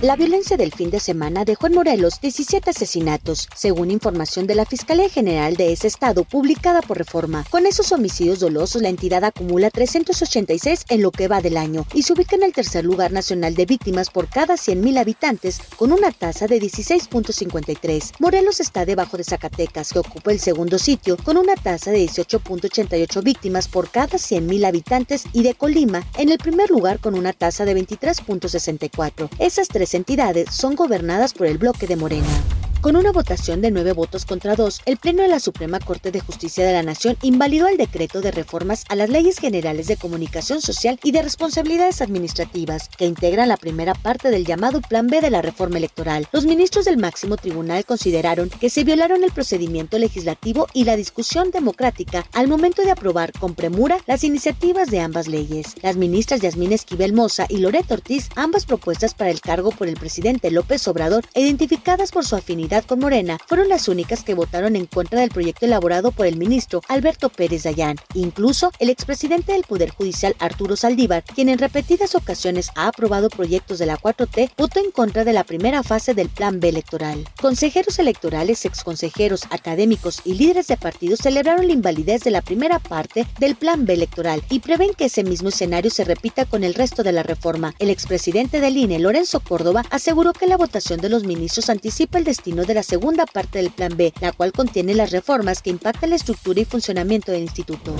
La violencia del fin de semana dejó en Morelos 17 asesinatos, según información de la Fiscalía General de ese estado publicada por Reforma. Con esos homicidios dolosos, la entidad acumula 386 en lo que va del año y se ubica en el tercer lugar nacional de víctimas por cada 100.000 habitantes, con una tasa de 16.53. Morelos está debajo de Zacatecas, que ocupa el segundo sitio, con una tasa de 18.88 víctimas por cada 100.000 habitantes, y de Colima en el primer lugar con una tasa de 23.64. Esas tres entidades son gobernadas por el bloque de Morena. Con una votación de nueve votos contra dos, el Pleno de la Suprema Corte de Justicia de la Nación invalidó el decreto de reformas a las leyes generales de comunicación social y de responsabilidades administrativas que integran la primera parte del llamado Plan B de la reforma electoral. Los ministros del máximo tribunal consideraron que se violaron el procedimiento legislativo y la discusión democrática al momento de aprobar con premura las iniciativas de ambas leyes. Las ministras Yasmín Esquivel Moza y Loreto Ortiz, ambas propuestas para el cargo por el presidente López Obrador, identificadas por su afinidad con Morena fueron las únicas que votaron en contra del proyecto elaborado por el ministro Alberto Pérez Dayán. Incluso el expresidente del Poder Judicial Arturo Saldívar, quien en repetidas ocasiones ha aprobado proyectos de la 4T, votó en contra de la primera fase del Plan B electoral. Consejeros electorales, exconsejeros, académicos y líderes de partidos celebraron la invalidez de la primera parte del Plan B electoral y prevén que ese mismo escenario se repita con el resto de la reforma. El expresidente del INE, Lorenzo Córdoba, aseguró que la votación de los ministros anticipa el destino de la segunda parte del Plan B, la cual contiene las reformas que impactan la estructura y funcionamiento del instituto.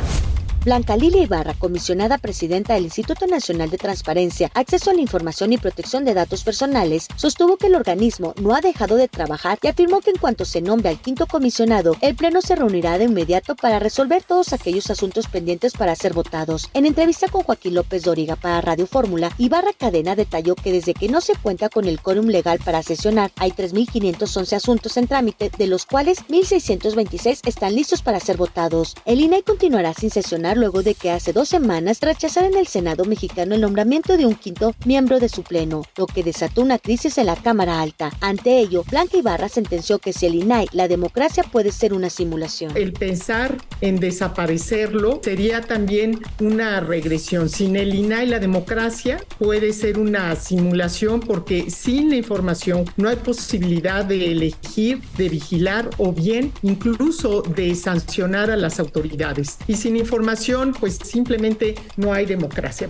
Blanca Lilia Ibarra, comisionada presidenta del Instituto Nacional de Transparencia, Acceso a la Información y Protección de Datos Personales, sostuvo que el organismo no ha dejado de trabajar y afirmó que en cuanto se nombre al quinto comisionado, el Pleno se reunirá de inmediato para resolver todos aquellos asuntos pendientes para ser votados. En entrevista con Joaquín López Dóriga para Radio Fórmula, Ibarra Cadena detalló que desde que no se cuenta con el quórum legal para sesionar, hay 3.511 asuntos en trámite, de los cuales 1.626 están listos para ser votados. El INAI continuará sin sesionar luego de que hace dos semanas rechazara en el Senado mexicano el nombramiento de un quinto miembro de su pleno, lo que desató una crisis en la Cámara Alta. Ante ello, Blanca Ibarra sentenció que si el INAI, la democracia puede ser una simulación. El pensar en desaparecerlo sería también una regresión. Sin el INAI, la democracia puede ser una simulación porque sin la información no hay posibilidad de elegir, de vigilar o bien incluso de sancionar a las autoridades. Y sin información, pues simplemente no hay democracia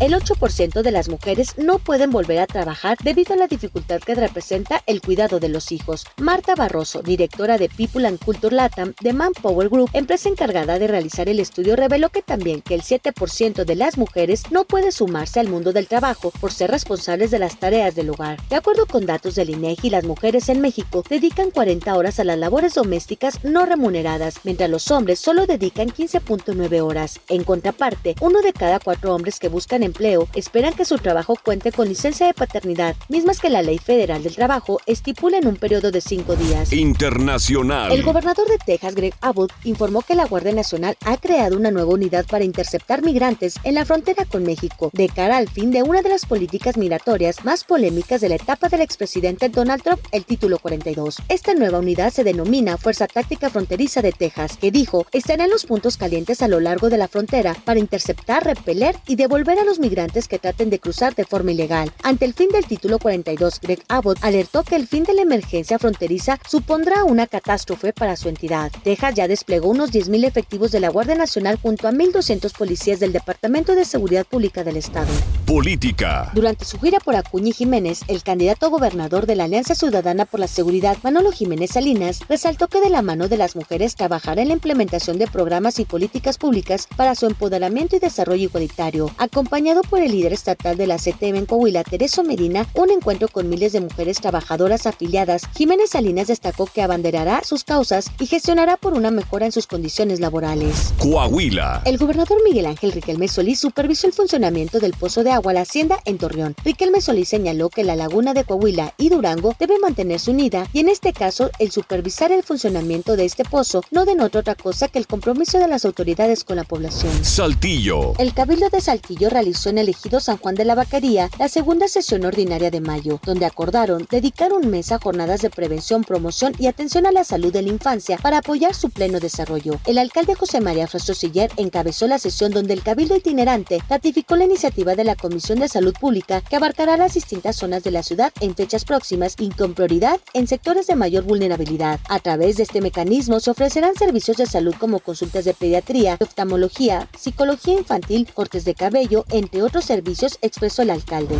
el 8% de las mujeres no pueden volver a trabajar debido a la dificultad que representa el cuidado de los hijos. Marta Barroso, directora de People and Culture Latam de Manpower Group, empresa encargada de realizar el estudio, reveló que también que el 7% de las mujeres no puede sumarse al mundo del trabajo por ser responsables de las tareas del hogar. De acuerdo con datos del INEGI, las mujeres en México dedican 40 horas a las labores domésticas no remuneradas, mientras los hombres solo dedican 15.9 horas. En contraparte, uno de cada cuatro hombres que buscan empleo esperan que su trabajo cuente con licencia de paternidad, mismas que la Ley Federal del Trabajo estipula en un periodo de cinco días. Internacional. El gobernador de Texas, Greg Abbott, informó que la Guardia Nacional ha creado una nueva unidad para interceptar migrantes en la frontera con México, de cara al fin de una de las políticas migratorias más polémicas de la etapa del expresidente Donald Trump, el título 42. Esta nueva unidad se denomina Fuerza Táctica Fronteriza de Texas, que dijo estará en los puntos calientes a lo largo de la frontera para interceptar, repeler y devolver a los migrantes que traten de cruzar de forma ilegal. Ante el fin del título 42, Greg Abbott alertó que el fin de la emergencia fronteriza supondrá una catástrofe para su entidad. Texas ya desplegó unos 10.000 efectivos de la Guardia Nacional junto a 1.200 policías del Departamento de Seguridad Pública del Estado. Política. Durante su gira por Acuña y Jiménez, el candidato a gobernador de la Alianza Ciudadana por la Seguridad, Manolo Jiménez Salinas, resaltó que de la mano de las mujeres trabajará en la implementación de programas y políticas públicas para su empoderamiento y desarrollo igualitario, acompañado por el líder estatal de la CTM en Coahuila, Tereso Medina, un encuentro con miles de mujeres trabajadoras afiliadas. Jiménez Salinas destacó que abanderará sus causas y gestionará por una mejora en sus condiciones laborales. Coahuila. El gobernador Miguel Ángel Riquelme Solís supervisó el funcionamiento del pozo de agua a la hacienda en Torreón. Riquelme Solís señaló que la laguna de Coahuila y Durango debe mantenerse unida y en este caso el supervisar el funcionamiento de este pozo no denota otra cosa que el compromiso de las autoridades con la población. Saltillo. El Cabildo de Saltillo realizó en el ejido San Juan de la Vaquería la segunda sesión ordinaria de mayo, donde acordaron dedicar un mes a jornadas de prevención, promoción y atención a la salud de la infancia para apoyar su pleno desarrollo. El alcalde José María Frastro Siller encabezó la sesión donde el Cabildo itinerante ratificó la iniciativa de la Comisión de Salud Pública que abarcará las distintas zonas de la ciudad en fechas próximas y con prioridad en sectores de mayor vulnerabilidad. A través de este mecanismo se ofrecerán servicios de salud como consultas de pediatría, oftalmología, psicología infantil, cortes de cabello, entre otros servicios, expresó el alcalde.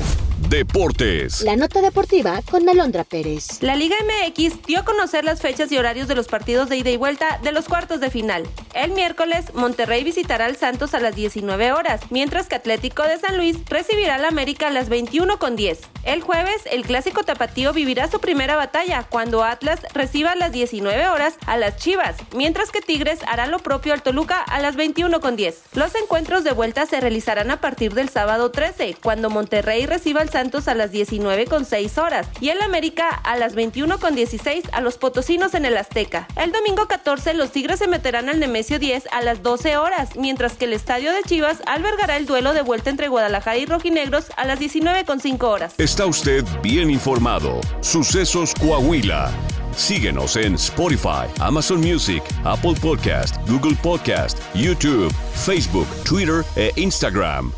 Deportes. La nota deportiva con Alondra Pérez. La Liga MX dio a conocer las fechas y horarios de los partidos de ida y vuelta de los cuartos de final. El miércoles, Monterrey visitará al Santos a las 19 horas, mientras que Atlético de San Luis recibirá al América a las 21 con 10. El jueves, el clásico tapatío vivirá su primera batalla cuando Atlas reciba a las 19 horas a las Chivas, mientras que Tigres hará lo propio al Toluca a las 21 con 10. Los encuentros de vuelta se realizarán a partir del sábado 13, cuando Monterrey reciba al Santos a las 19 con 6 horas y el América a las 21 con 16 a los potosinos en el Azteca. El domingo 14 los Tigres se meterán al Nemesio 10 a las 12 horas, mientras que el estadio de Chivas albergará el duelo de vuelta entre Guadalajara y Rojinegros a las 19 con 5 horas. Está usted bien informado. Sucesos Coahuila. Síguenos en Spotify, Amazon Music, Apple Podcast, Google Podcast, YouTube, Facebook, Twitter e Instagram.